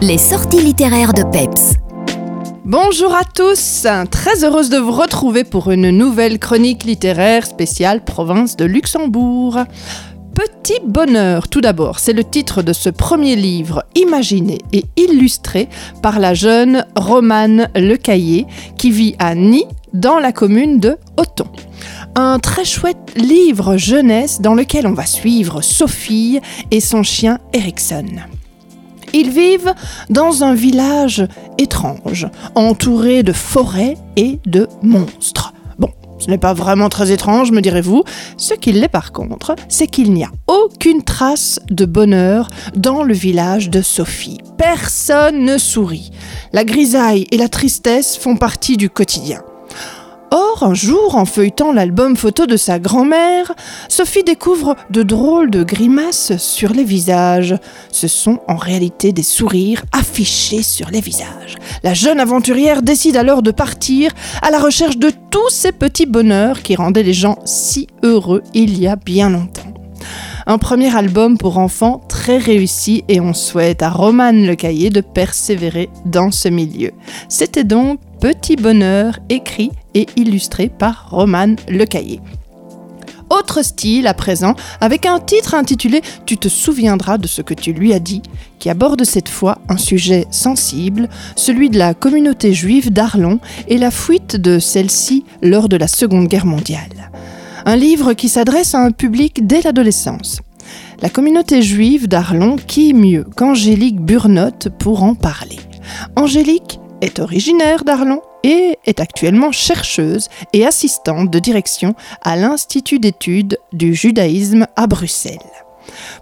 Les sorties littéraires de Peps. Bonjour à tous, très heureuse de vous retrouver pour une nouvelle chronique littéraire spéciale province de Luxembourg. Petit bonheur, tout d'abord, c'est le titre de ce premier livre imaginé et illustré par la jeune Romane Lecaillé qui vit à Nîmes dans la commune de Auton. Un très chouette livre jeunesse dans lequel on va suivre Sophie et son chien Ericsson. Ils vivent dans un village étrange, entouré de forêts et de monstres. Bon, ce n'est pas vraiment très étrange, me direz-vous. Ce qui l'est par contre, c'est qu'il n'y a aucune trace de bonheur dans le village de Sophie. Personne ne sourit. La grisaille et la tristesse font partie du quotidien. Un jour, en feuilletant l'album photo de sa grand-mère, Sophie découvre de drôles de grimaces sur les visages. Ce sont en réalité des sourires affichés sur les visages. La jeune aventurière décide alors de partir à la recherche de tous ces petits bonheurs qui rendaient les gens si heureux il y a bien longtemps. Un premier album pour enfants très réussi et on souhaite à Romane Le Cahier de persévérer dans ce milieu. C'était donc Petit Bonheur écrit illustré par Romane Lecaillé. Autre style à présent, avec un titre intitulé Tu te souviendras de ce que tu lui as dit, qui aborde cette fois un sujet sensible, celui de la communauté juive d'Arlon et la fuite de celle-ci lors de la Seconde Guerre mondiale. Un livre qui s'adresse à un public dès l'adolescence. La communauté juive d'Arlon, qui mieux qu'Angélique Burnotte pour en parler Angélique est originaire d'Arlon et est actuellement chercheuse et assistante de direction à l'Institut d'études du judaïsme à Bruxelles.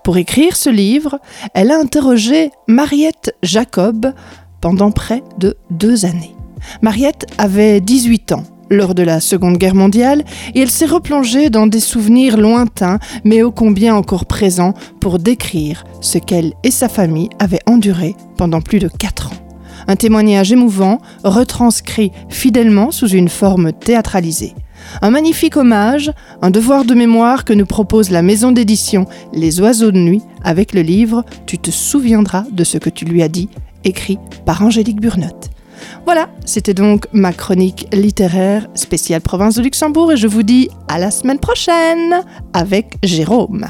Pour écrire ce livre, elle a interrogé Mariette Jacob pendant près de deux années. Mariette avait 18 ans lors de la Seconde Guerre mondiale et elle s'est replongée dans des souvenirs lointains mais ô combien encore présents pour décrire ce qu'elle et sa famille avaient enduré pendant plus de quatre ans. Un témoignage émouvant, retranscrit fidèlement sous une forme théâtralisée. Un magnifique hommage, un devoir de mémoire que nous propose la maison d'édition Les Oiseaux de Nuit avec le livre Tu te souviendras de ce que tu lui as dit, écrit par Angélique Burnotte. Voilà, c'était donc ma chronique littéraire spéciale province de Luxembourg et je vous dis à la semaine prochaine avec Jérôme.